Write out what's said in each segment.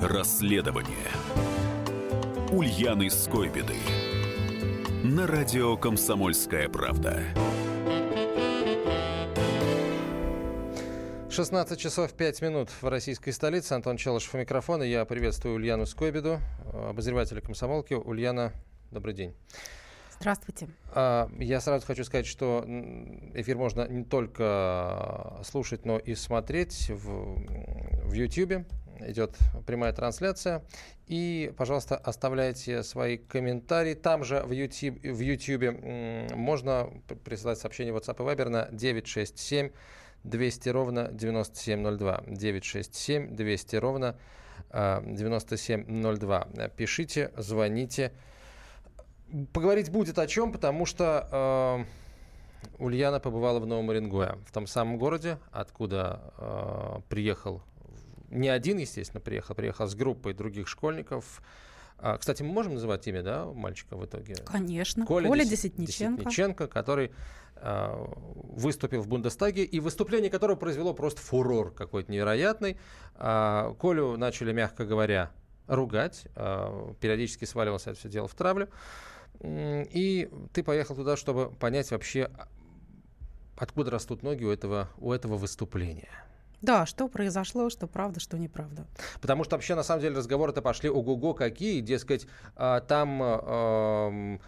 Расследование Ульяны Скойбеды на радио «Комсомольская правда». 16 часов 5 минут в российской столице. Антон Челышев у микрофона. Я приветствую Ульяну Скойбеду, обозревателя комсомолки. Ульяна, добрый день. Здравствуйте. А, я сразу хочу сказать, что эфир можно не только слушать, но и смотреть в, в YouTube. Идет прямая трансляция. И, пожалуйста, оставляйте свои комментарии. Там же в YouTube, в YouTube можно присылать сообщение WhatsApp и Viber на 967 200 ровно 9702. 967 200 ровно 9702. А, Пишите, звоните. Поговорить будет о чем, потому что э, Ульяна побывала в Новом Уренгое, в том самом городе, откуда э, приехал, не один, естественно, приехал, приехал с группой других школьников. А, кстати, мы можем называть имя, да, мальчика в итоге? Конечно. Коля, Коля Десятниченко. Десятниченко, который э, выступил в Бундестаге, и выступление которого произвело просто фурор какой-то невероятный. Э, Колю начали, мягко говоря, ругать, э, периодически сваливался это все дело в травлю. И ты поехал туда, чтобы понять вообще, откуда растут ноги у этого, у этого выступления. Да, что произошло, что правда, что неправда. Потому что вообще, на самом деле, разговоры-то пошли ого-го какие. Дескать, а, там э,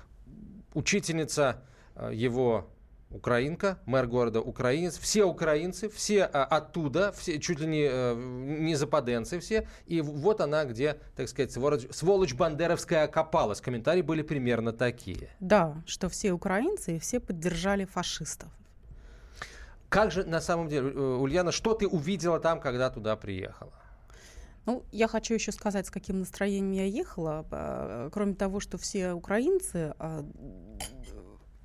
учительница а, его украинка, мэр города украинец, все украинцы, все а, оттуда, все, чуть ли не, а, не западенцы все, и вот она, где, так сказать, сволочь, сволочь бандеровская окопалась. Комментарии были примерно такие. Да, что все украинцы и все поддержали фашистов. Как же на самом деле, э, Ульяна, что ты увидела там, когда туда приехала? Ну, я хочу еще сказать, с каким настроением я ехала. А, кроме того, что все украинцы,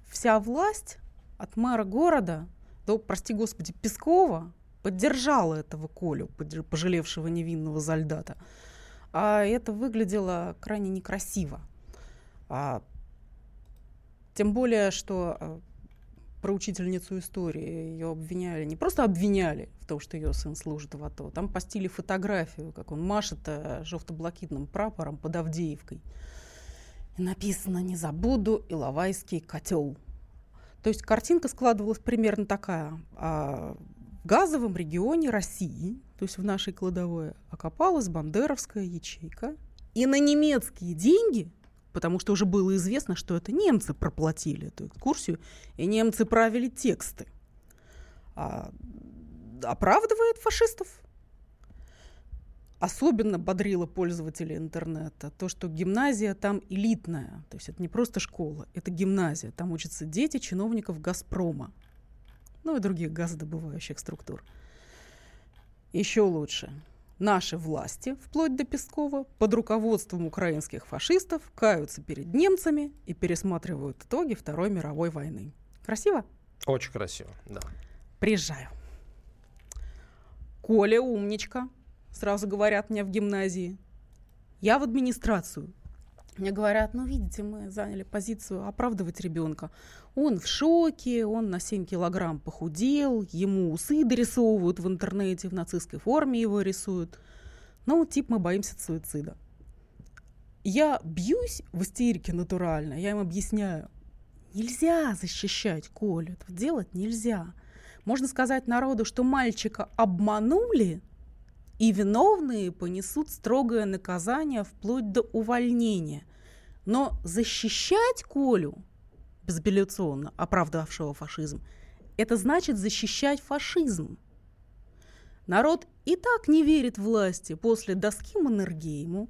вся власть от мэра города до, прости господи, Пескова поддержала этого Колю, пожалевшего невинного солдата. А это выглядело крайне некрасиво. А, тем более, что а, про учительницу истории ее обвиняли, не просто обвиняли в том, что ее сын служит в АТО, там постили фотографию, как он машет э, желто-блакитным прапором под Авдеевкой. И написано «Не забуду Иловайский котел». То есть картинка складывалась примерно такая. А в газовом регионе России, то есть в нашей кладовой, окопалась бандеровская ячейка. И на немецкие деньги, потому что уже было известно, что это немцы проплатили эту экскурсию, и немцы правили тексты, а, оправдывает фашистов. Особенно бодрило пользователей интернета то, что гимназия там элитная. То есть это не просто школа, это гимназия. Там учатся дети чиновников «Газпрома», ну и других газодобывающих структур. Еще лучше. Наши власти, вплоть до Пескова, под руководством украинских фашистов каются перед немцами и пересматривают итоги Второй мировой войны. Красиво? Очень красиво, да. Приезжаю. Коля умничка, сразу говорят мне в гимназии. Я в администрацию. Мне говорят, ну, видите, мы заняли позицию оправдывать ребенка. Он в шоке, он на 7 килограмм похудел, ему усы дорисовывают в интернете, в нацистской форме его рисуют. Ну, тип мы боимся суицида. Я бьюсь в истерике натурально, я им объясняю. Нельзя защищать Колю, этого делать нельзя. Можно сказать народу, что мальчика обманули, и виновные понесут строгое наказание вплоть до увольнения. Но защищать Колю, безапелляционно оправдавшего фашизм, это значит защищать фашизм. Народ и так не верит власти после доски Маннергейму,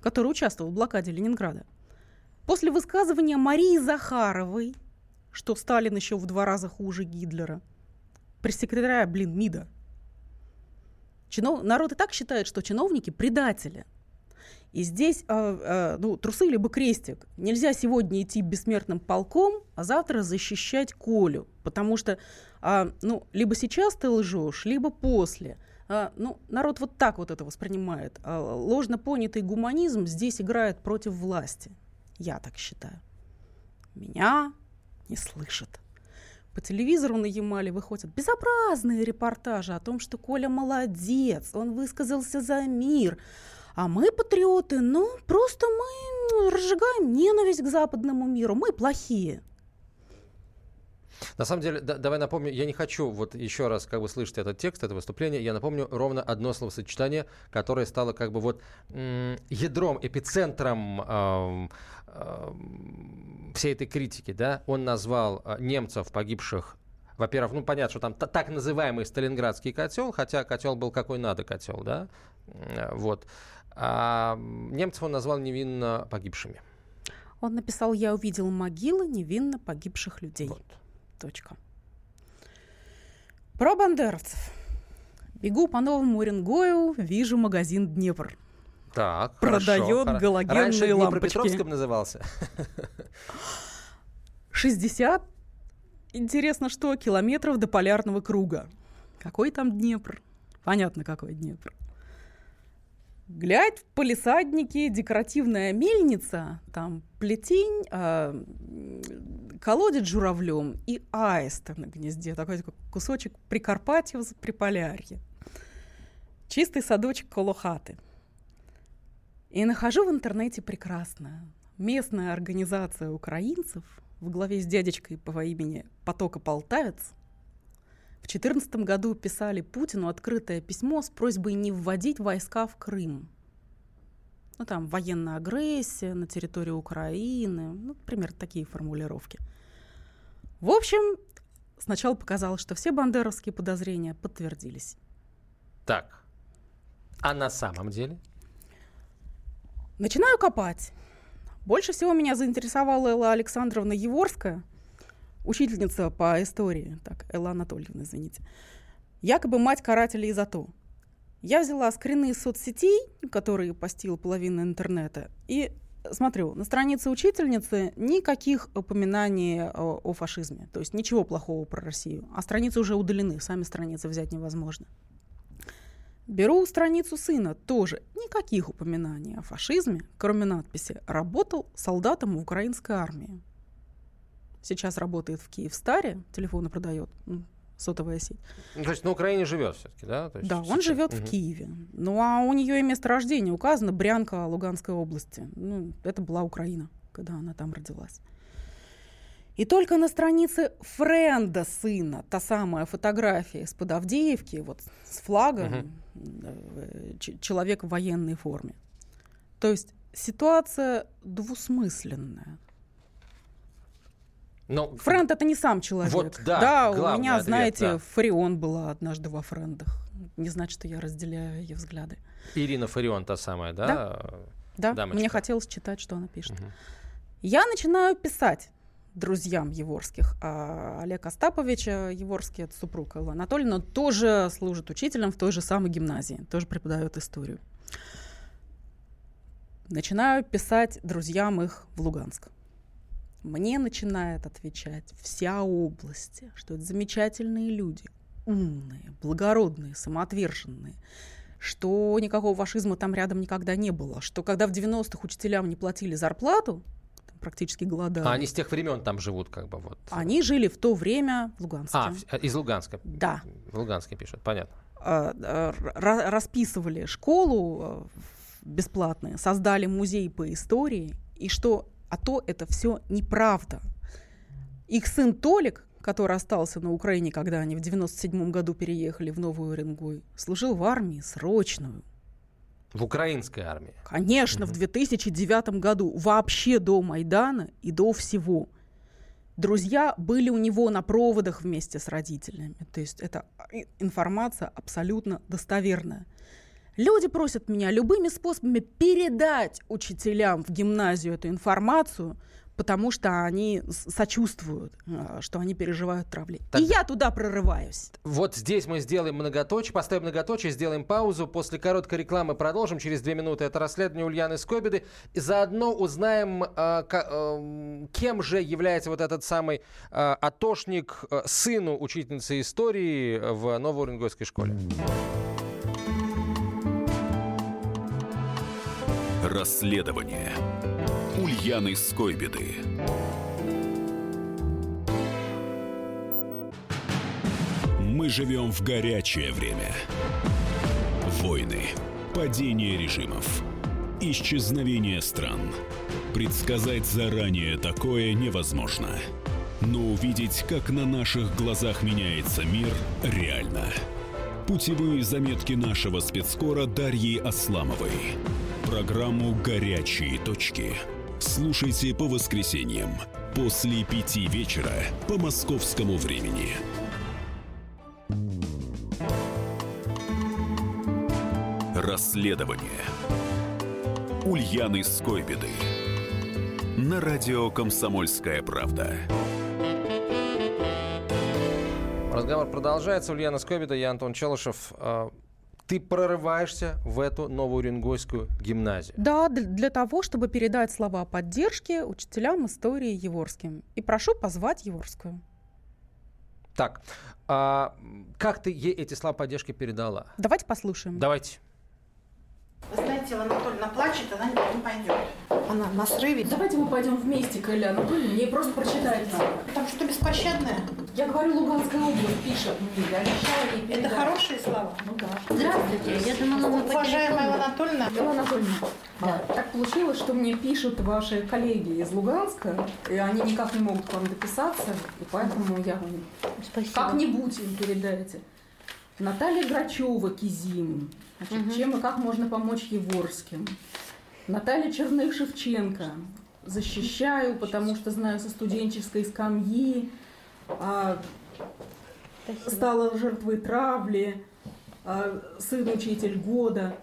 который участвовал в блокаде Ленинграда, после высказывания Марии Захаровой, что Сталин еще в два раза хуже Гитлера, пресс-секретаря, блин, МИДа – Чинов... Народ и так считает, что чиновники предатели. И здесь э, э, ну, трусы либо крестик. Нельзя сегодня идти бессмертным полком, а завтра защищать Колю. Потому что э, ну, либо сейчас ты лжешь, либо после. Э, ну, народ вот так вот это воспринимает. Э, ложно понятый гуманизм здесь играет против власти. Я так считаю. Меня не слышат. По телевизору на Ямале выходят безобразные репортажи о том, что Коля молодец, он высказался за мир, А мы патриоты, ну, просто мы разжигаем ненависть к западному миру. Мы плохие. На самом деле, да, давай напомню, я не хочу вот еще раз как бы слышать этот текст, это выступление, я напомню ровно одно словосочетание, которое стало как бы вот ядром, эпицентром э, э, всей этой критики, да, он назвал э, немцев, погибших во-первых, ну понятно, что там так называемый Сталинградский котел, хотя котел был какой надо котел, да, вот. А немцев он назвал невинно погибшими. Он написал, я увидел могилы невинно погибших людей. Вот. Точка. Про бандеровцев. Бегу по новому Уренгою, вижу магазин «Днепр». Так, Продает хорошо, галогенные Раньше лампочки. Раньше назывался. 60, интересно что, километров до полярного круга. Какой там Днепр? Понятно, какой Днепр. Глядь, в полисаднике декоративная мельница, там плетень, э, колодец журавлем и аиста на гнезде. Такой, такой кусочек в Приполярье. Чистый садочек колохаты. И нахожу в интернете прекрасно. Местная организация украинцев в главе с дядечкой по имени Потока Полтавец в 2014 году писали Путину открытое письмо с просьбой не вводить войска в Крым. Ну, там, военная агрессия на территории Украины. Ну, например, такие формулировки. В общем, сначала показалось, что все бандеровские подозрения подтвердились. Так. А на самом деле? Начинаю копать. Больше всего меня заинтересовала Элла Александровна Еворская – учительница по истории, так, Элла Анатольевна, извините, якобы мать карателей из АТО. Я взяла скрины из соцсетей, которые постил половина интернета, и смотрю, на странице учительницы никаких упоминаний о, о фашизме, то есть ничего плохого про Россию, а страницы уже удалены, сами страницы взять невозможно. Беру страницу сына, тоже никаких упоминаний о фашизме, кроме надписи «Работал солдатом в украинской армии» сейчас работает в Киевстаре, телефоны продает, сотовая сеть. Ну, то есть на Украине живет все-таки, да? То есть да, он живет угу. в Киеве. Ну а у нее и место рождения указано Брянка Луганской области. Ну, это была Украина, когда она там родилась. И только на странице френда сына, та самая фотография из-под Авдеевки, вот с флагом, угу. человек в военной форме. То есть ситуация двусмысленная. Но... Френд это не сам человек. Вот, да, да у меня, ответ, знаете, да. Фарион была однажды во френдах. Не значит, что я разделяю ее взгляды. Ирина Фарион та самая, да? Да, да. мне хотелось читать, что она пишет. Угу. Я начинаю писать друзьям Еворских. А Олег Остапович Еворский, это супруг Эллы Анатольевны, тоже служит учителем в той же самой гимназии, тоже преподает историю. Начинаю писать друзьям их в Луганск мне начинает отвечать вся область, что это замечательные люди, умные, благородные, самоотверженные, что никакого фашизма там рядом никогда не было, что когда в 90-х учителям не платили зарплату, практически голодали. А они с тех времен там живут, как бы вот. Они жили в то время в Луганске. А, э, из Луганска. Да. В Луганске пишут, понятно. А, а, расписывали школу э, бесплатную, создали музей по истории, и что а то это все неправда. Их сын Толик, который остался на Украине, когда они в 97 году переехали в Новую Уренгой, служил в армии срочную. В украинской армии? Конечно, угу. в 2009 году, вообще до Майдана и до всего. Друзья были у него на проводах вместе с родителями. То есть это информация абсолютно достоверная. Люди просят меня любыми способами передать учителям в гимназию эту информацию, потому что они сочувствуют, а, что они переживают травли. Так. И я туда прорываюсь. Вот здесь мы сделаем многоточие, поставим многоточие, сделаем паузу. После короткой рекламы продолжим. Через две минуты это расследование Ульяны Скобиды. И заодно узнаем, э, кем же является вот этот самый э, атошник э, сыну учительницы истории в Новоуренгойской школе. Расследование Ульяны Скойбеды. Мы живем в горячее время. Войны Падение режимов. Исчезновение стран. Предсказать заранее такое невозможно. Но увидеть, как на наших глазах меняется мир, реально. Путевые заметки нашего спецскора Дарьи Асламовой. Программу «Горячие точки». Слушайте по воскресеньям после пяти вечера по московскому времени. Расследование Ульяны Скойбеды на радио «Комсомольская правда». Разговор продолжается. Ульяна Скобида, я Антон Челышев. Ты прорываешься в эту новую Уренгойскую гимназию. Да, для того, чтобы передать слова поддержки учителям истории Еворским. И прошу позвать Еворскую. Так, а как ты ей эти слова поддержки передала? Давайте послушаем. Давайте. Вы знаете, Елена Анатольевна плачет, она не пойдет. Она на срыве. Давайте мы пойдем вместе к Илье Анатольевне, мне просто прочитать надо. Потому что беспощадная. Я говорю, Луганская область пишет мне, я ей передать. Это хорошие слова? Ну да. Здравствуйте, я думала, мы Уважаемая Елена Анатольевна, Анатольевна, а, так получилось, что мне пишут ваши коллеги из Луганска, и они никак не могут к вам дописаться, и поэтому я вам Спасибо. как-нибудь им передайте. Наталья Грачева, Кизим. Значит, Чем и как можно помочь Еворским? Наталья Черных-Шевченко. Защищаю, потому что знаю со студенческой скамьи. а, стала жертвой травли, а, сын учитель года.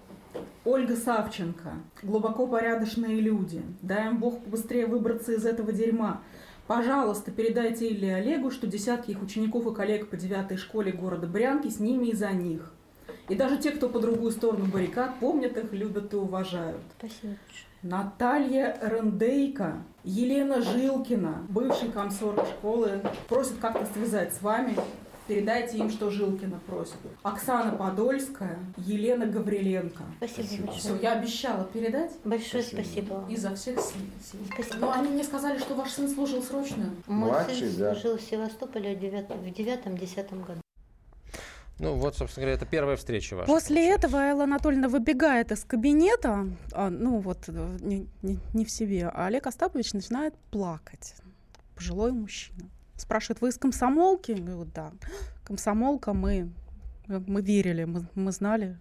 Ольга Савченко. Глубоко порядочные люди. Дай им Бог побыстрее выбраться из этого дерьма. Пожалуйста, передайте Илье Олегу, что десятки их учеников и коллег по девятой школе города Брянки с ними и за них. И даже те, кто по другую сторону баррикад, помнят их, любят и уважают. Спасибо. Наталья Рендейко, Елена Жилкина, бывший комсорг школы, просит как-то связать с вами. Передайте им, что Жилкина просит. Оксана Подольская, Елена Гавриленко. Спасибо Все, большое. я обещала передать Большое спасибо. изо всех сил. Спасибо. Но они мне сказали, что ваш сын служил срочную. Мой Младший, сын да. служил в Севастополе в девятом-десятом году. Ну вот, собственно говоря, это первая встреча ваша. После этого Элла Анатольевна выбегает из кабинета, а, ну вот э, не, не- не в себе, а Олег Остапович начинает плакать. Пожилой мужчина. Спрашивает, вы из комсомолки? Я говорю, да. Комсомолка, мы, мы верили, мы, мы знали,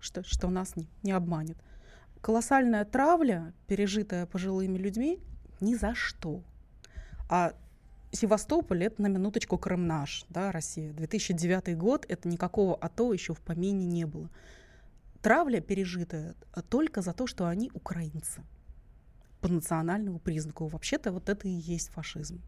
что, что нас не, не обманет. Колоссальная травля, пережитая пожилыми людьми, ни за что. А Севастополь это на минуточку Крым да, Россия. 2009 год это никакого АТО еще в помине не было. Травля пережитая только за то, что они украинцы по национальному признаку. Вообще-то вот это и есть фашизм.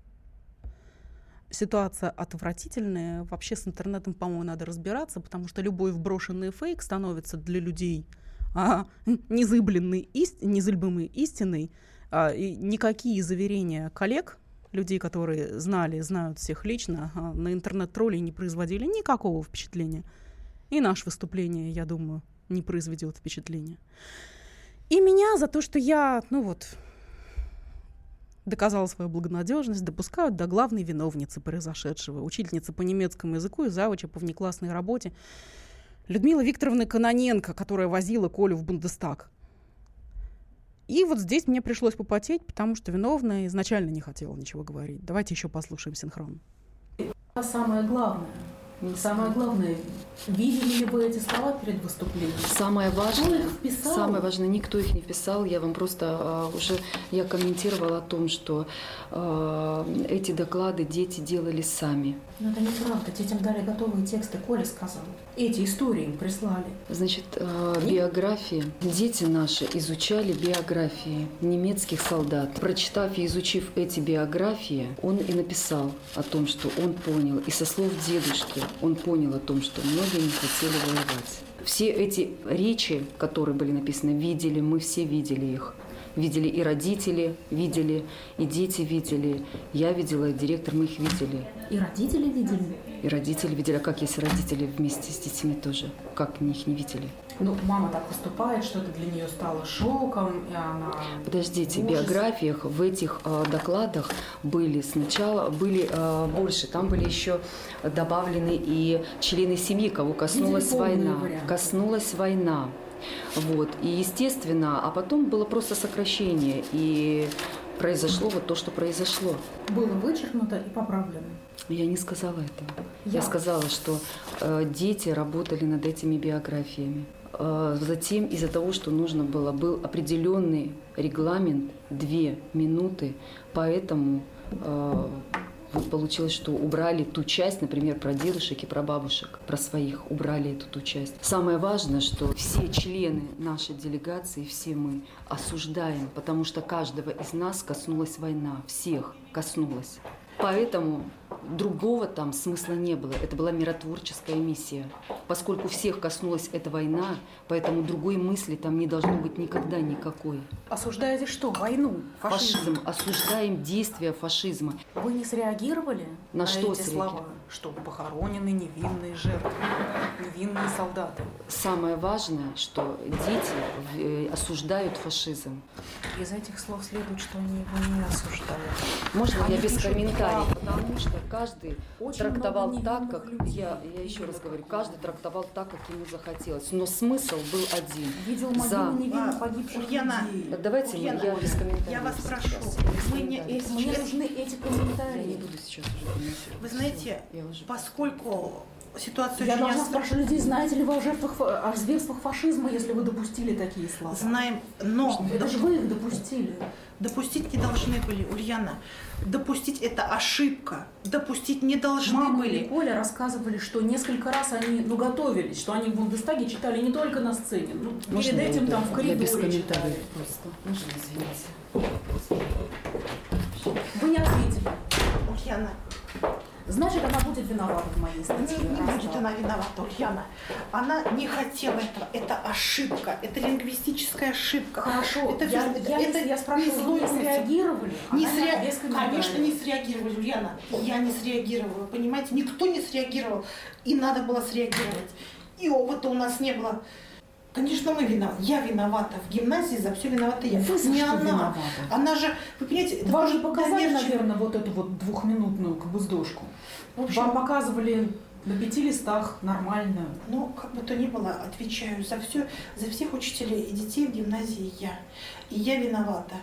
Ситуация отвратительная. Вообще с интернетом, по-моему, надо разбираться, потому что любой вброшенный фейк становится для людей а, незыблемой, ист... истиной. А, и никакие заверения коллег, людей, которые знали, знают всех лично, на интернет-троллей не производили никакого впечатления. И наше выступление, я думаю, не произведет впечатления. И меня за то, что я, ну вот, доказала свою благонадежность, допускают до главной виновницы произошедшего, учительницы по немецкому языку и завуча по внеклассной работе Людмила Викторовна Кононенко, которая возила Колю в Бундестаг. И вот здесь мне пришлось попотеть, потому что виновная изначально не хотела ничего говорить. Давайте еще послушаем синхрон. Самое главное, самое главное, видели ли вы эти слова перед выступлением? Самое Кто важное, их вписал? самое важное, никто их не вписал. Я вам просто а, уже я комментировала о том, что а, эти доклады дети делали сами. Но это неправда. Детям дали готовые тексты, Коля сказал. Эти истории им прислали. Значит, а, биографии. Дети наши изучали биографии немецких солдат. Прочитав и изучив эти биографии, он и написал о том, что он понял, и со слов дедушки он понял о том, что многие не хотели воевать. Все эти речи, которые были написаны, видели, мы все видели их. Видели и родители, видели, и дети видели. Я видела, и директор, мы их видели. И родители видели. И родители видели, а как если родители вместе с детьми тоже? Как они их не видели? Ну, мама так поступает, что это для нее стало шоком, и она... Подождите, в биографиях в этих э, докладах были сначала были э, больше, там были еще добавлены и члены семьи, кого коснулась Видели война, вариант. коснулась война, вот и естественно, а потом было просто сокращение и произошло вот то, что произошло. Было вычеркнуто и поправлено. Я не сказала этого. Я, Я. сказала, что э, дети работали над этими биографиями. Э, затем из-за того, что нужно было, был определенный регламент, две минуты, поэтому э, вот получилось, что убрали ту часть, например, про дедушек и про бабушек, про своих, убрали эту ту часть. Самое важное, что все члены нашей делегации, все мы осуждаем, потому что каждого из нас коснулась война, всех коснулась. Поэтому другого там смысла не было. Это была миротворческая миссия. Поскольку всех коснулась эта война, поэтому другой мысли там не должно быть никогда никакой. Осуждаете что? Войну? Фашизм. Осуждаем действия фашизма. Вы не среагировали На что эти среагировали? слова? Что похоронены невинные жертвы, невинные солдаты. Самое важное, что дети э, осуждают фашизм. Из этих слов следует, что они его не осуждают. Можно Они я без комментариев? Потому что каждый Очень трактовал так, как людей я, я еще раз говорю, каждый трактовал так, как ему захотелось. Но смысл был один. Видел За. невинно погибших Ульяна, людей. Давайте мы- Ульяна, я без комментариев. я вас прошу, вы не Мне нужны эти Я не комментарии. буду сейчас уже комментировать. Вы знаете, поскольку ситуация Я очень должна спрашивать людей, знаете ли вы о жертвах, о зверствах фашизма, если вы допустили такие слова? знаем, но Это же вы их допустили. допустить не должны были, Ульяна. Допустить это ошибка. Допустить не должны Мама и были. Коля рассказывали, что несколько раз они ну, готовились, что они в Бундестаге читали не только на сцене, ну, Можно перед этим там в Я без коридоре комментариев читали. просто. Можно извините? Вы не ответили. Ульяна, Значит, она будет виновата в моей не, статье. не Раз будет она виновата, Ульяна. Она не хотела этого. Это ошибка. Это лингвистическая ошибка. Хорошо, Это, я, без- я, это я спрашиваю, не среагировали? Не комментариев. Конечно, не среагировали, Ульяна. Я не среагировала, понимаете? Никто не среагировал. И надо было среагировать. И опыта у нас не было. Конечно, мы виноваты. Я виновата. В гимназии за все виновата я. Вы не она. виноваты? Она же, вы понимаете, это Вам же показали, доверчиво. наверное, вот эту вот двухминутную кабуздошку. В общем, Вам показывали на пяти листах нормально. Ну, как бы то ни было, отвечаю за все, за всех учителей и детей в гимназии я. И я виновата.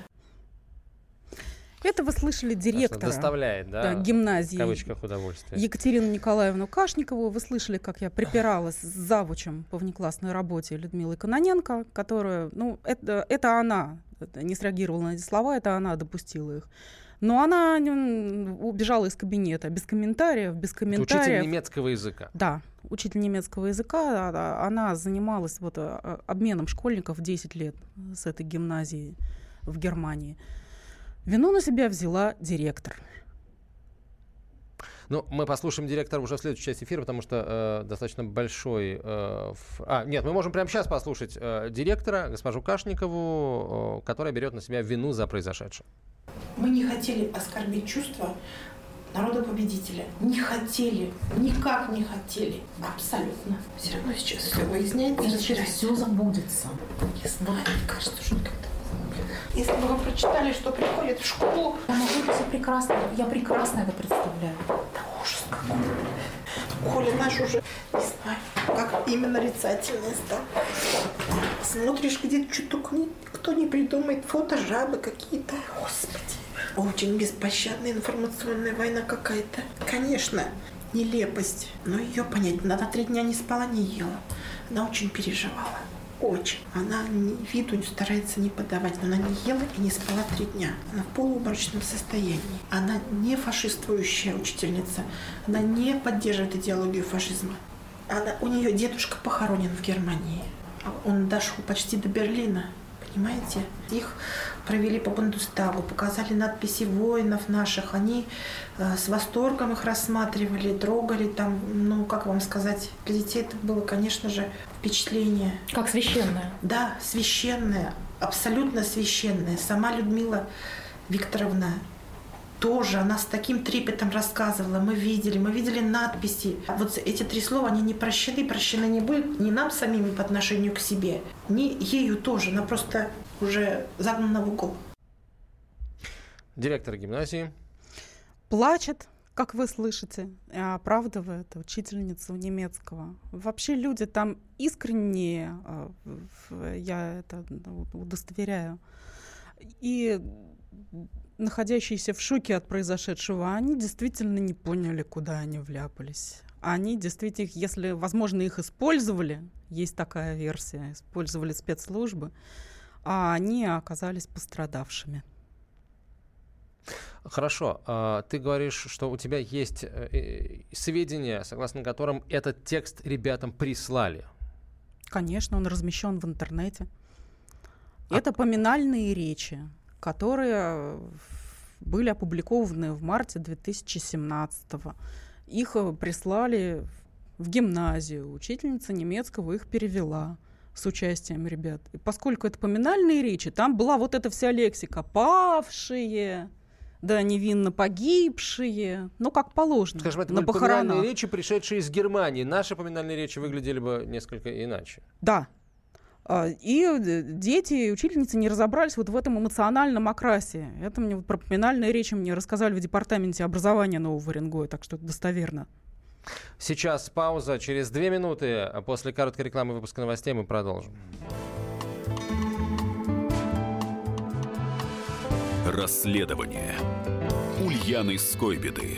Это вы слышали директора Доставляет, да, да, гимназии в кавычках удовольствие. Екатерину Николаевну Кашникову. Вы слышали, как я припиралась с завучем по внеклассной работе Людмилой Кононенко, которая, ну, это, это она это не среагировала на эти слова, это она допустила их. Но она убежала из кабинета без комментариев, без Это комментариев. учитель немецкого языка. Да, учитель немецкого языка. Она занималась вот а, обменом школьников 10 лет с этой гимназией в Германии. Вину на себя взяла директор. Ну, мы послушаем директора уже в следующей части эфира, потому что э, достаточно большой... э, ф- А, нет, мы можем прямо сейчас послушать э, директора, госпожу Кашникову, э, которая берет на себя вину за произошедшее. Мы не хотели оскорбить чувства народа-победителя. Не хотели. Никак не хотели. Абсолютно. Все равно сейчас все выясняется и разбирается. все забудется. Не знаю, мне кажется, что как-то... Если бы вы прочитали, что приходит в школу, Я могу это все прекрасно, я прекрасно это представляю. да ужас какой. Коля наш уже, не знаю, как именно нарицательный стал. Смотришь, где что только не- никто не придумает. Фото жабы какие-то. Господи. Очень беспощадная информационная война какая-то. Конечно, нелепость. Но ее понять надо. Три дня не спала, не ела. Она очень переживала. Очень. Она виду старается не подавать, но она не ела и не спала три дня. Она в полуобморочном состоянии. Она не фашистующая учительница. Она не поддерживает идеологию фашизма. Она, у нее дедушка похоронен в Германии. А Он дошел почти до Берлина. Понимаете? Их провели по Бундестагу, показали надписи воинов наших. Они э, с восторгом их рассматривали, трогали там, ну, как вам сказать, для детей это было, конечно же, впечатление. Как священная. Да, священная, абсолютно священная. Сама Людмила Викторовна тоже она с таким трепетом рассказывала. Мы видели, мы видели надписи. Вот эти три слова, они не прощены, прощены не будут ни нам самим по отношению к себе, ни ею тоже. Она просто уже загнана в угол. Директор гимназии. Плачет, как вы слышите, оправдывает учительницу немецкого. Вообще люди там искренние, э, я это удостоверяю. И находящиеся в шоке от произошедшего, они действительно не поняли, куда они вляпались. Они действительно, если, возможно, их использовали, есть такая версия, использовали спецслужбы, а они оказались пострадавшими. Хорошо, а, ты говоришь, что у тебя есть э, э, сведения, согласно которым этот текст ребятам прислали. Конечно, он размещен в интернете. А... Это поминальные речи, которые были опубликованы в марте 2017 -го. Их э, прислали в гимназию. Учительница немецкого их перевела с участием ребят. И поскольку это поминальные речи, там была вот эта вся лексика «павшие», да, невинно погибшие, ну, как положено, Скажем, это на похоронах. поминальные речи, пришедшие из Германии. Наши поминальные речи выглядели бы несколько иначе. Да. А, и э, дети и учительницы не разобрались вот в этом эмоциональном окрасе. Это мне про поминальные речи мне рассказали в департаменте образования Нового Оренгоя, так что это достоверно. Сейчас пауза. Через две минуты а после короткой рекламы выпуска новостей мы продолжим. Расследование Ульяны Скойбеды.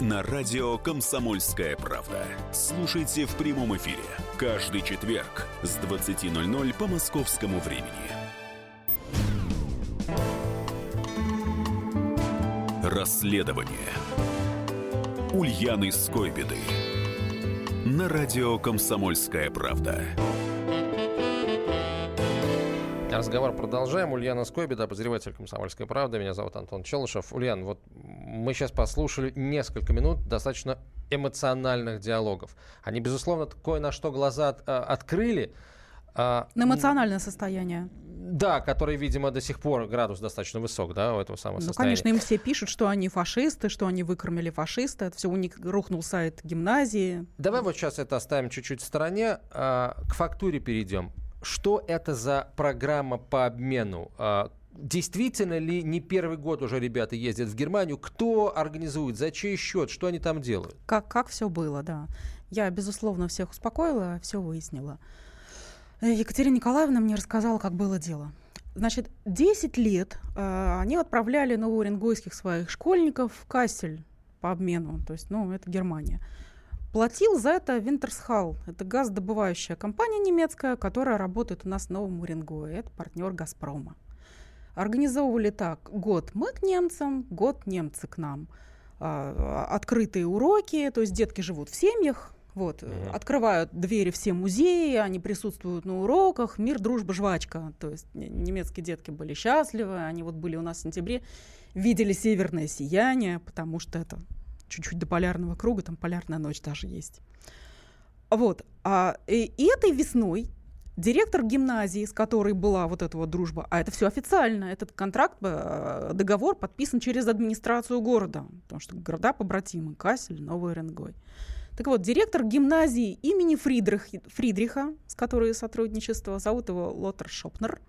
на радио «Комсомольская правда». Слушайте в прямом эфире каждый четверг с 20.00 по московскому времени. Расследование Ульяны Скойбеды на радио «Комсомольская правда». Разговор продолжаем. Ульяна Скойбеда, обозреватель «Комсомольской правды». Меня зовут Антон Челышев. Ульян, вот мы сейчас послушали несколько минут достаточно эмоциональных диалогов. Они, безусловно, кое-на что глаза от, а, открыли. А, на эмоциональное состояние. Да, который, видимо, до сих пор градус достаточно высок, да, у этого самого ну, состояния. конечно, им все пишут, что они фашисты, что они выкормили фашиста. Это все у них рухнул сайт гимназии. Давай вот сейчас это оставим чуть-чуть в стороне. А, к фактуре перейдем. Что это за программа по обмену? А, действительно ли не первый год уже ребята ездят в Германию? Кто организует? За чей счет? Что они там делают? Как, как все было, да. Я, безусловно, всех успокоила, все выяснила. Екатерина Николаевна мне рассказала, как было дело. Значит, 10 лет э, они отправляли новоуренгойских своих школьников в Кассель по обмену, то есть, ну, это Германия. Платил за это Винтерсхал. Это газодобывающая компания немецкая, которая работает у нас в Новом Уренгое. Это партнер «Газпрома». Организовывали так. Год мы к немцам, год немцы к нам. А, открытые уроки, то есть детки живут в семьях, вот, mm-hmm. открывают двери все музеи, они присутствуют на уроках, мир, дружба, жвачка. То есть немецкие детки были счастливы, они вот были у нас в сентябре, видели северное сияние, потому что это чуть-чуть до полярного круга, там полярная ночь даже есть. Вот. А, и, и этой весной директор гимназии, с которой была вот эта вот дружба, а это все официально, этот контракт, э, договор подписан через администрацию города, потому что города побратимы, Кассель, Новый Ренгой. Так вот, директор гимназии имени Фридрих, Фридриха, с которой сотрудничество, зовут его Лотер Шопнер,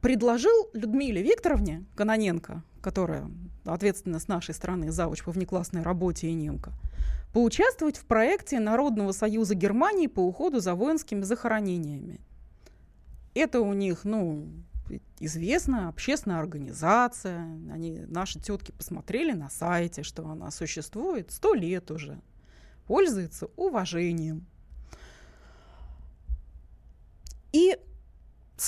предложил Людмиле Викторовне Каноненко, которая ответственна с нашей стороны завуч по внеклассной работе и немка, поучаствовать в проекте Народного союза Германии по уходу за воинскими захоронениями. Это у них, ну, известная общественная организация. Они, наши тетки посмотрели на сайте, что она существует сто лет уже. Пользуется уважением. И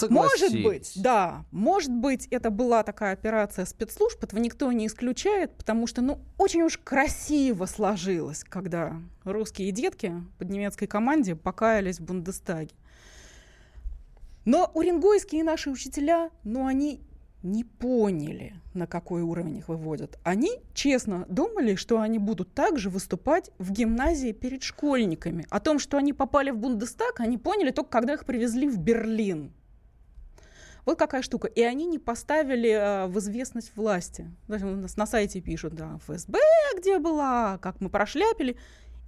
Может быть, да. Может быть, это была такая операция спецслужб, этого никто не исключает, потому что, ну, очень уж красиво сложилось, когда русские детки под немецкой команде покаялись в Бундестаге. Но уренгойские наши учителя, ну, они не поняли, на какой уровень их выводят. Они честно думали, что они будут также выступать в гимназии перед школьниками. О том, что они попали в Бундестаг, они поняли только когда их привезли в Берлин. Вот какая штука. И они не поставили э, в известность власти. У нас на сайте пишут, да, ФСБ где была, как мы прошляпили.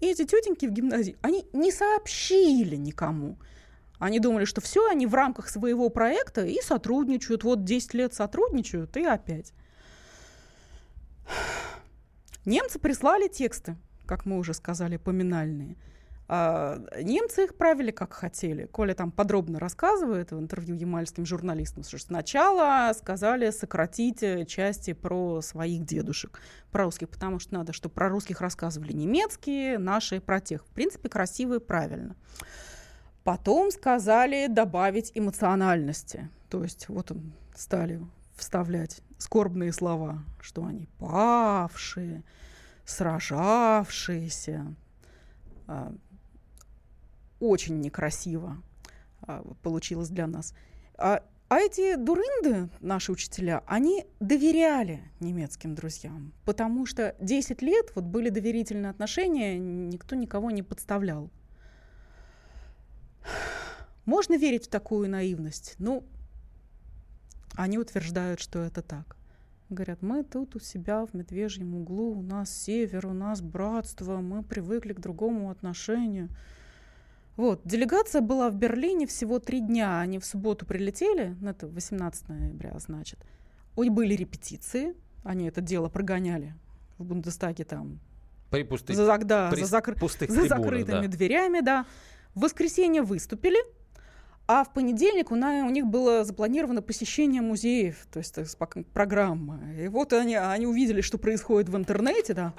И эти тетеньки в гимназии, они не сообщили никому. Они думали, что все, они в рамках своего проекта и сотрудничают. Вот 10 лет сотрудничают, и опять. Немцы прислали тексты, как мы уже сказали, поминальные. А немцы их правили как хотели. Коля там подробно рассказывает в интервью ямальским журналистам, что сначала сказали сократить части про своих дедушек, про русских, потому что надо, чтобы про русских рассказывали немецкие, наши про тех. В принципе, красиво и правильно. Потом сказали добавить эмоциональности. То есть вот он стали вставлять скорбные слова, что они павшие, сражавшиеся. Очень некрасиво а, получилось для нас. А, а эти дурынды, наши учителя, они доверяли немецким друзьям, потому что 10 лет вот были доверительные отношения, никто никого не подставлял. Можно верить в такую наивность? Ну, они утверждают, что это так. Говорят, мы тут у себя в медвежьем углу, у нас север, у нас братство, мы привыкли к другому отношению. Вот, делегация была в Берлине всего три дня, они в субботу прилетели, ну, это 18 ноября, значит. Ой, были репетиции, они это дело прогоняли в Бундестаге там. При пустых, за, да, при за, закр... пустых за закрытыми да. дверями, да. В воскресенье выступили, а в понедельник у, на, у них было запланировано посещение музеев, то есть программа. И вот они, они увидели, что происходит в интернете, да,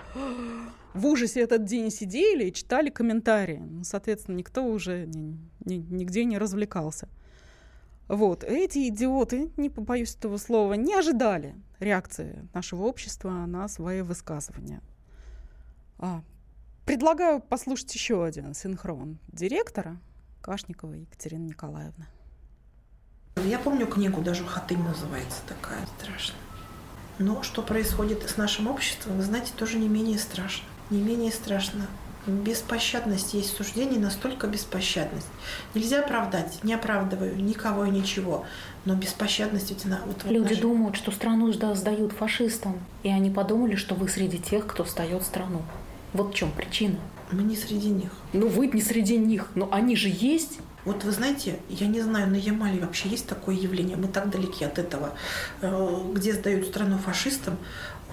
в ужасе этот день сидели и читали комментарии. Ну, соответственно, никто уже ни, ни, нигде не развлекался. Вот, эти идиоты, не побоюсь этого слова, не ожидали реакции нашего общества на свои высказывания. А, Предлагаю послушать еще один синхрон директора Кашниковой Екатерины Николаевны. Я помню книгу, даже Хатым называется такая, страшно. Но что происходит с нашим обществом, вы знаете, тоже не менее страшно. Не менее страшно. Беспощадность есть суждение, настолько беспощадность. Нельзя оправдать, не оправдываю никого и ничего. Но беспощадность ведь она... Вот Люди наш... думают, что страну сдают фашистам. И они подумали, что вы среди тех, кто сдает страну. Вот в чем причина. Мы не среди них. Ну, вы не среди них, но они же есть. Вот вы знаете, я не знаю, на Ямале вообще есть такое явление, мы так далеки от этого, э, где сдают страну фашистам.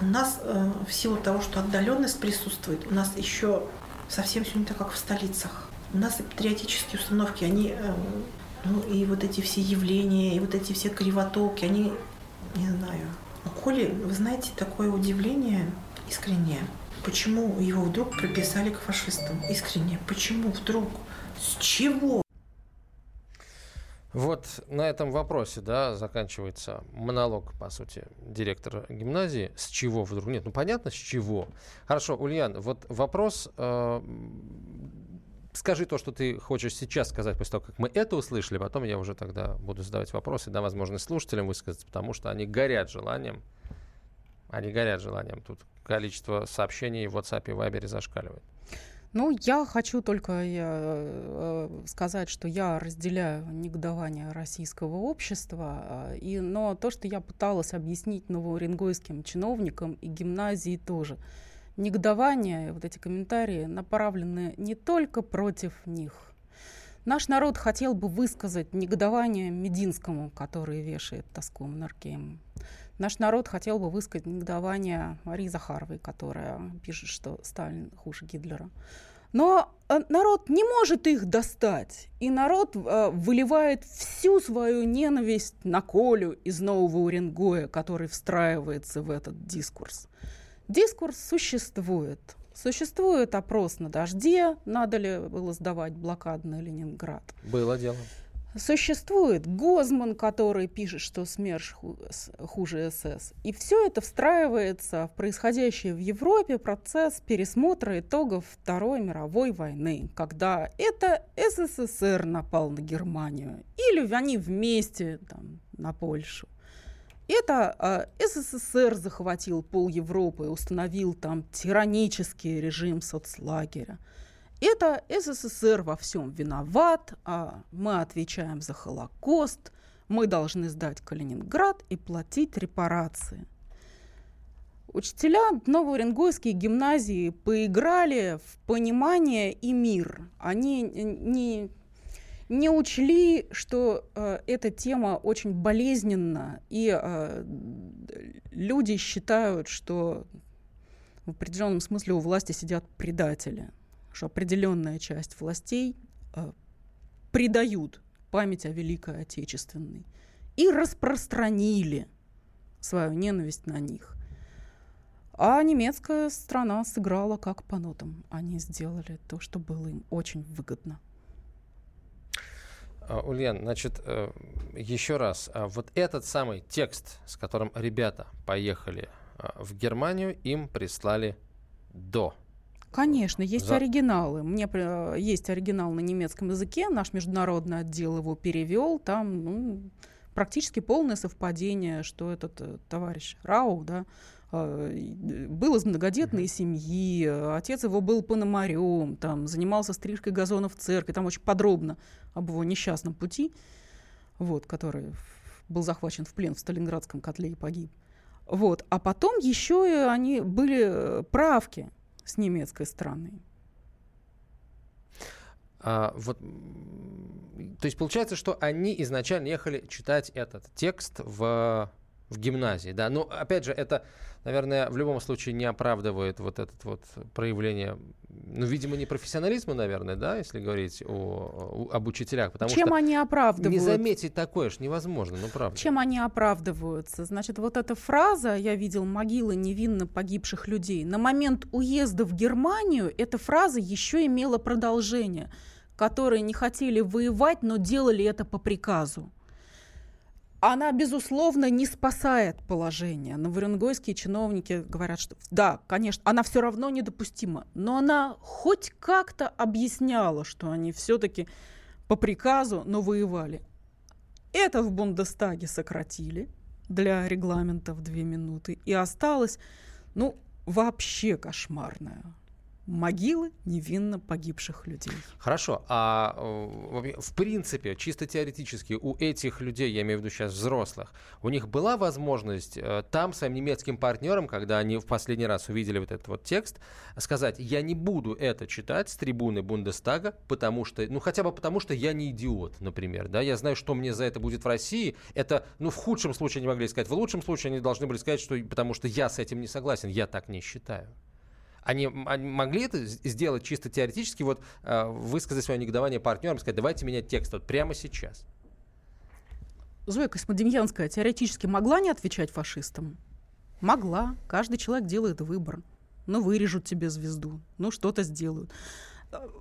У нас э, в силу того, что отдаленность присутствует, у нас еще совсем все не так, как в столицах. У нас и патриотические установки, они, э, ну и вот эти все явления, и вот эти все кривотолки, они, не знаю. У Коли, вы знаете, такое удивление искреннее – Почему его вдруг прописали к фашистам? Искренне. Почему вдруг? С чего? Вот на этом вопросе, да, заканчивается монолог, по сути, директора гимназии. С чего вдруг? Нет, ну понятно, с чего. Хорошо, Ульян, вот вопрос. Э, скажи то, что ты хочешь сейчас сказать после того, как мы это услышали, потом я уже тогда буду задавать вопросы, да, возможность слушателям высказаться, потому что они горят желанием. Они горят желанием тут количество сообщений в WhatsApp и Viber зашкаливает. Ну, я хочу только я, э, сказать, что я разделяю негодование российского общества, э, и, но то, что я пыталась объяснить новоуренгойским чиновникам и гимназии тоже. Негодование, вот эти комментарии направлены не только против них. Наш народ хотел бы высказать негодование Мединскому, который вешает тоску монархиям. Наш народ хотел бы высказать негодование Марии Захаровой, которая пишет, что Сталин хуже Гитлера. Но э, народ не может их достать. И народ э, выливает всю свою ненависть на Колю из Нового Уренгоя, который встраивается в этот дискурс. Дискурс существует. Существует опрос на дожде, надо ли было сдавать блокадный Ленинград. Было дело. Существует Гозман, который пишет, что СМЕРШ хуже СС. И все это встраивается в происходящий в Европе процесс пересмотра итогов Второй мировой войны, когда это СССР напал на Германию, или они вместе там, на Польшу. Это э, СССР захватил пол Европы, установил там тиранический режим соцлагеря. Это СССР во всем виноват, а мы отвечаем за Холокост, мы должны сдать Калининград и платить репарации. Учителя Новоуренгойской гимназии поиграли в понимание и мир. Они не, не учли, что э, эта тема очень болезненна, и э, люди считают, что в определенном смысле у власти сидят предатели что определенная часть властей э, предают память о Великой Отечественной и распространили свою ненависть на них. А немецкая страна сыграла как по нотам. Они сделали то, что было им очень выгодно. А, Ульян, значит, э, еще раз, а вот этот самый текст, с которым ребята поехали а, в Германию, им прислали до Конечно, есть За... оригиналы. Мне э, есть оригинал на немецком языке, наш международный отдел его перевел. Там ну, практически полное совпадение, что этот э, товарищ Рау, да, э, был из многодетной семьи, отец его был пономарем, там, занимался стрижкой газонов в церкви, там очень подробно об его несчастном пути, вот, который был захвачен в плен в Сталинградском котле и погиб. Вот. А потом еще и они были правки с немецкой стороны. А, вот, то есть получается, что они изначально ехали читать этот текст в, в гимназии, да. Но опять же, это, наверное, в любом случае не оправдывает вот это вот проявление ну, видимо, не профессионализма, наверное, да, если говорить о, о, об учителях. Потому Чем что они оправдывают? Не заметить такое ж невозможно, ну правда. Чем они оправдываются? Значит, вот эта фраза «я видел могилы невинно погибших людей» на момент уезда в Германию эта фраза еще имела продолжение, которые не хотели воевать, но делали это по приказу она, безусловно, не спасает положение. Новоренгойские чиновники говорят, что да, конечно, она все равно недопустима, но она хоть как-то объясняла, что они все-таки по приказу, но воевали. Это в Бундестаге сократили для регламента в две минуты, и осталось, ну, вообще кошмарное могилы невинно погибших людей. Хорошо, а э, в принципе, чисто теоретически, у этих людей, я имею в виду сейчас взрослых, у них была возможность э, там своим немецким партнерам, когда они в последний раз увидели вот этот вот текст, сказать, я не буду это читать с трибуны Бундестага, потому что, ну хотя бы потому, что я не идиот, например, да, я знаю, что мне за это будет в России, это, ну в худшем случае они могли сказать, в лучшем случае они должны были сказать, что потому что я с этим не согласен, я так не считаю. Они, они могли это сделать чисто теоретически, вот э, высказать свое негодование партнерам, сказать, давайте менять текст вот прямо сейчас. Зоя Космодемьянская теоретически могла не отвечать фашистам? Могла. Каждый человек делает выбор. Ну, вырежут тебе звезду, ну, что-то сделают.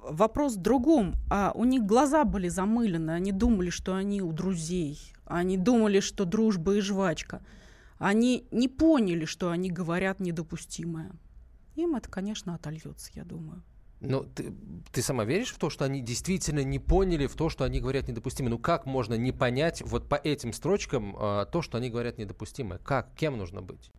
Вопрос в другом. А у них глаза были замылены, они думали, что они у друзей, они думали, что дружба и жвачка. Они не поняли, что они говорят недопустимое им это, конечно, отольется, я думаю. Но ты, ты сама веришь в то, что они действительно не поняли в то, что они говорят недопустимо? Ну как можно не понять вот по этим строчкам э, то, что они говорят недопустимое? Как? Кем нужно быть?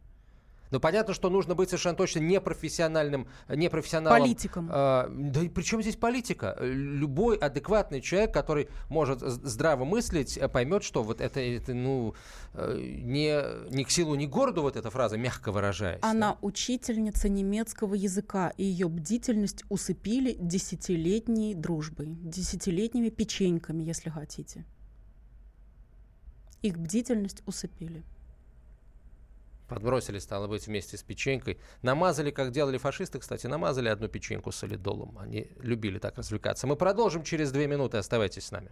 Но понятно, что нужно быть совершенно точно непрофессиональным, непрофессионалом. Политиком. Э, да и при чем здесь политика? Любой адекватный человек, который может здраво мыслить, э, поймет, что вот это, это ну, э, не, не к силу, не к городу вот эта фраза, мягко выражаясь. Она да? учительница немецкого языка, и ее бдительность усыпили десятилетней дружбой, десятилетними печеньками, если хотите. Их бдительность усыпили. Подбросили, стало быть, вместе с печенькой. Намазали, как делали фашисты, кстати, намазали одну печеньку солидолом. Они любили так развлекаться. Мы продолжим через две минуты. Оставайтесь с нами.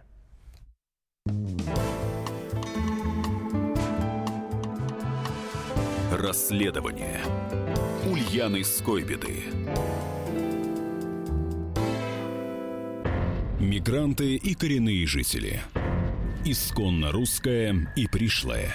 Расследование Ульяны Скойбеды. Мигранты и коренные жители – Исконно русское и пришлое.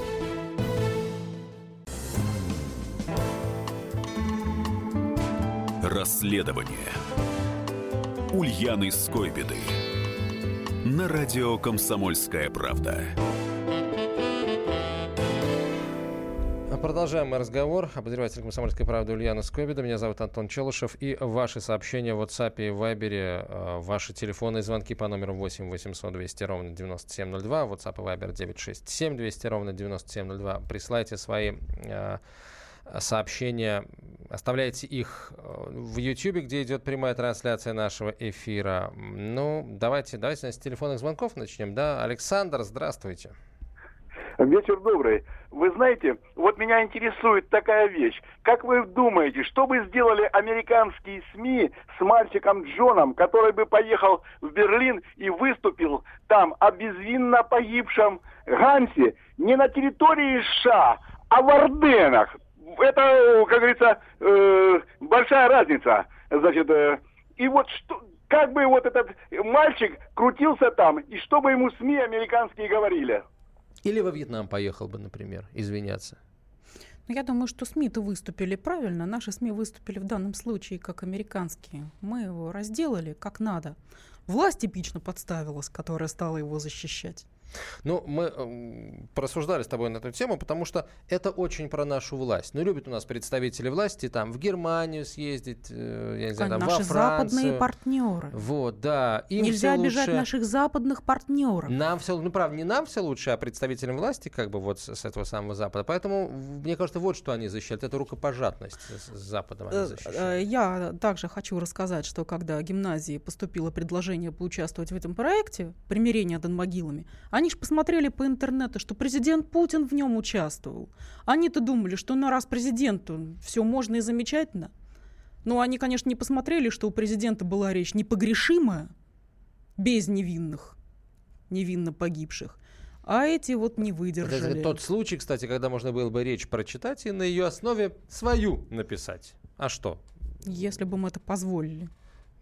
Расследование Ульяны Скойбеды на радио «Комсомольская правда». Продолжаем мы разговор. Обозреватель «Комсомольской правды» Ульяна Скобида. Меня зовут Антон Челышев. И ваши сообщения в WhatsApp и Viber, э, ваши телефоны и звонки по номеру 8 800 200 ровно 9702, WhatsApp и Viber 967 200 ровно 9702. Присылайте свои э, сообщения, оставляйте их э, в YouTube, где идет прямая трансляция нашего эфира. Ну, давайте, давайте с телефонных звонков начнем. Да, Александр, здравствуйте. Вечер добрый. Вы знаете, вот меня интересует такая вещь. Как вы думаете, что бы сделали американские СМИ с мальчиком Джоном, который бы поехал в Берлин и выступил там о безвинно погибшем Гансе не на территории США, а в Орденах? Это, как говорится, э, большая разница. Значит, э, и вот что, как бы вот этот мальчик крутился там, и что бы ему СМИ американские говорили? Или во Вьетнам поехал бы, например, извиняться. Ну, я думаю, что СМИ-то выступили правильно. Наши СМИ выступили в данном случае как американские. Мы его разделали как надо. Власть типично подставилась, которая стала его защищать. Ну, мы э, просуждали с тобой на эту тему, потому что это очень про нашу власть. Ну, любят у нас представители власти там в Германию съездить, э, я не знаю, там, Наши во Францию. западные партнеры. Вот, да. Им Нельзя обижать лучше. наших западных партнеров. Нам все, ну, правда, не нам все лучше, а представителям власти, как бы вот с, с этого самого Запада. Поэтому, мне кажется, вот что они защищают. Это рукопожатность с, с Западом они Э, защищают. э, Я также хочу рассказать, что когда гимназии поступило предложение поучаствовать в этом проекте примирения над могилами, они же посмотрели по интернету, что президент Путин в нем участвовал. Они-то думали, что ну раз президенту все можно и замечательно. Но они, конечно, не посмотрели, что у президента была речь непогрешимая, без невинных, невинно погибших. А эти вот не Это выдержали. тот случай, кстати, когда можно было бы речь прочитать и на ее основе свою написать. А что? Если бы мы это позволили.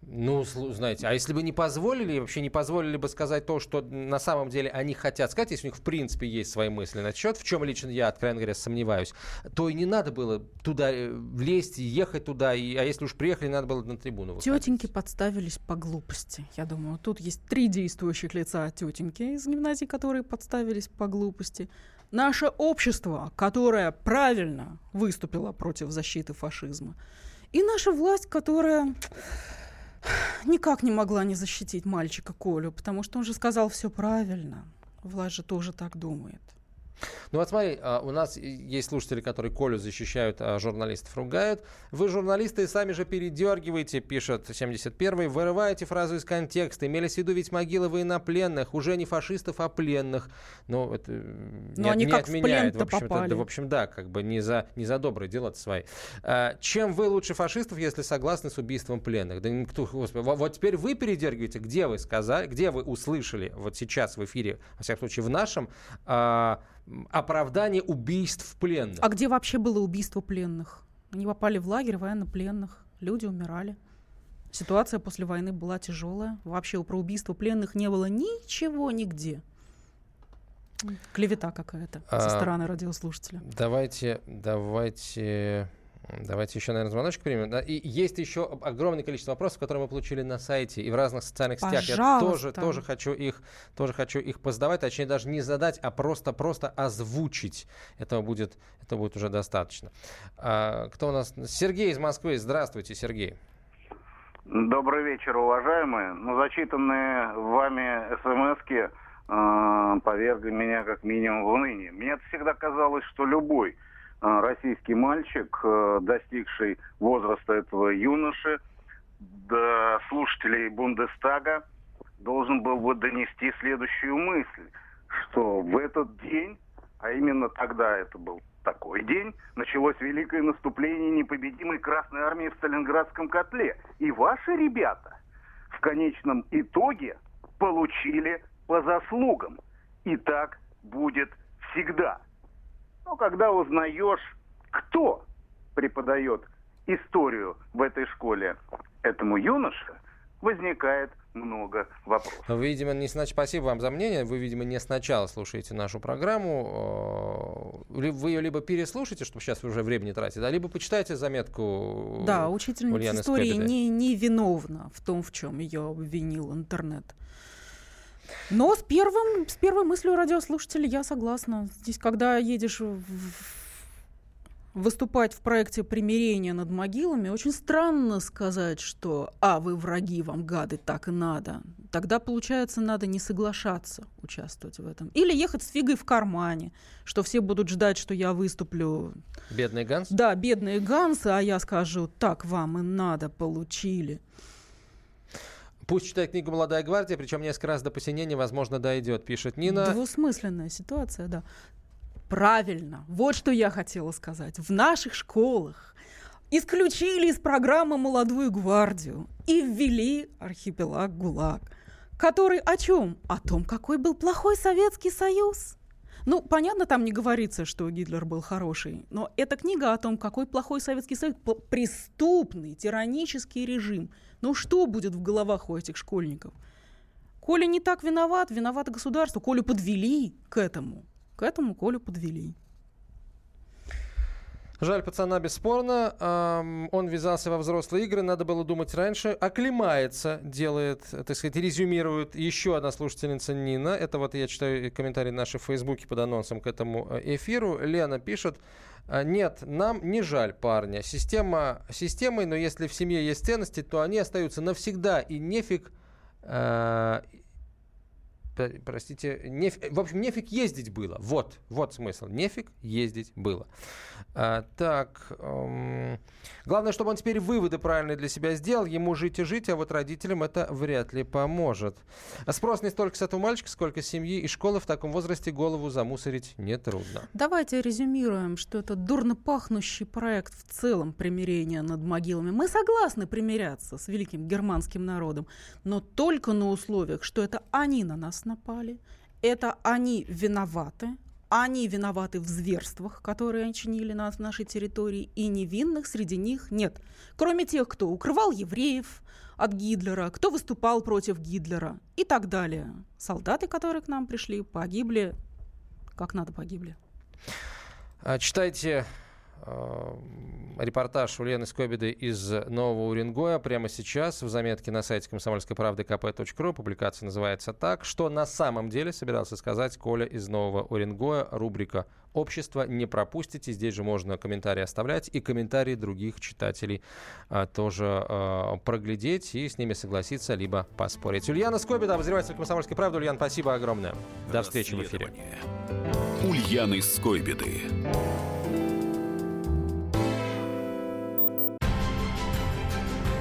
Ну, знаете, а если бы не позволили, вообще не позволили бы сказать то, что на самом деле они хотят сказать, если у них в принципе есть свои мысли на счет, в чем лично я, откровенно говоря, сомневаюсь, то и не надо было туда э, влезть ехать туда, и, а если уж приехали, надо было на трибуну выходить. Тетеньки подставились по глупости. Я думаю, тут есть три действующих лица тетеньки из гимназии, которые подставились по глупости. Наше общество, которое правильно выступило против защиты фашизма. И наша власть, которая никак не могла не защитить мальчика Колю, потому что он же сказал все правильно. Власть же тоже так думает. Ну вот смотри, а, у нас есть слушатели, которые Колю защищают, а журналистов ругают. Вы, журналисты, сами же передергиваете, пишет 71-й, вырываете фразу из контекста. Имелись в виду ведь могилы военнопленных, уже не фашистов, а пленных. Ну, это Но не, они не как в отменяет, плен-то в общем-то, попали. да, в общем, да, как бы не за, не за добрые дела свои. А, чем вы лучше фашистов, если согласны с убийством пленных? Да никто, господи, во- вот теперь вы передергиваете, где вы сказали, где вы услышали вот сейчас в эфире, во всяком случае в нашем, а, оправдание убийств пленных. А где вообще было убийство пленных? Они попали в лагерь военнопленных, люди умирали. Ситуация после войны была тяжелая. Вообще про убийство пленных не было ничего нигде. Клевета какая-то А, со стороны радиослушателя. Давайте, давайте, давайте еще, наверное, звоночек примем. И есть еще огромное количество вопросов, которые мы получили на сайте и в разных социальных сетях. Я тоже, Пожалуйста. тоже хочу их, тоже хочу их позадавать, точнее даже не задать, а просто, просто озвучить. Этого будет, это будет уже достаточно. А, кто у нас? Сергей из Москвы. Здравствуйте, Сергей. Добрый вечер, уважаемые. Ну, зачитанные вами смс э, повергли меня как минимум в уныние. Мне всегда казалось, что любой российский мальчик, э, достигший возраста этого юноши, до слушателей Бундестага, должен был бы донести следующую мысль, что в этот день, а именно тогда это был такой день началось великое наступление непобедимой Красной Армии в Сталинградском котле. И ваши ребята в конечном итоге получили по заслугам. И так будет всегда. Но когда узнаешь, кто преподает историю в этой школе этому юноше, возникает много вопросов. Вы, видимо, не снач... Спасибо вам за мнение. Вы, видимо, не сначала слушаете нашу программу. Э, вы ее либо переслушаете, чтобы сейчас уже времени тратить, да, либо почитайте заметку Да, учительница Ульяны истории Скобиды. не, не виновна в том, в чем ее обвинил интернет. Но с, первым, с первой мыслью радиослушателя я согласна. Здесь, когда едешь в- выступать в проекте примирения над могилами, очень странно сказать, что «а, вы враги, вам гады, так и надо». Тогда, получается, надо не соглашаться участвовать в этом. Или ехать с фигой в кармане, что все будут ждать, что я выступлю Бедный Ганс. да, бедные гансы, а я скажу, так вам и надо, получили. Пусть читает книгу «Молодая гвардия», причем несколько раз до посинения, возможно, дойдет, пишет Нина. Двусмысленная ситуация, да. Правильно. Вот что я хотела сказать. В наших школах исключили из программы «Молодую гвардию» и ввели архипелаг ГУЛАГ, который о чем? О том, какой был плохой Советский Союз. Ну, понятно, там не говорится, что Гитлер был хороший, но эта книга о том, какой плохой Советский Союз, преступный, тиранический режим. Ну, что будет в головах у этих школьников? Коля не так виноват, виновато государство. Колю подвели к этому. К этому Колю подвели. Жаль пацана, бесспорно. Ам, он ввязался во взрослые игры, надо было думать раньше. Оклемается, делает, так сказать, резюмирует еще одна слушательница Нина. Это вот я читаю комментарии наши в Фейсбуке под анонсом к этому э, эфиру. Лена пишет, «А, нет, нам не жаль парня. Система системой, но если в семье есть ценности, то они остаются навсегда. И нефиг... э, Простите, неф- в общем, нефиг ездить было. Вот, вот смысл. Нефиг ездить было. А, так, эм, главное, чтобы он теперь выводы правильные для себя сделал. Ему жить и жить, а вот родителям это вряд ли поможет. Спрос не столько с этого мальчика, сколько семьи и школы. В таком возрасте голову замусорить нетрудно. Давайте резюмируем, что это дурно пахнущий проект в целом примирения над могилами. Мы согласны примиряться с великим германским народом, но только на условиях, что это они на нас напали, это они виноваты, они виноваты в зверствах, которые они чинили на нашей территории, и невинных среди них нет. Кроме тех, кто укрывал евреев от Гитлера, кто выступал против Гитлера и так далее. Солдаты, которые к нам пришли, погибли, как надо погибли. А, Читайте э, репортаж у Лены Скобиды из Нового Уренгоя прямо сейчас в заметке на сайте комсомольской правды kp.ru. Публикация называется так. Что на самом деле собирался сказать Коля из Нового Уренгоя. Рубрика «Общество». Не пропустите. Здесь же можно комментарии оставлять и комментарии других читателей а, тоже а, проглядеть и с ними согласиться, либо поспорить. Ульяна Скобида, обозреватель комсомольской правды. Ульян, спасибо огромное. До встречи в эфире. Ульяны Скойбеды.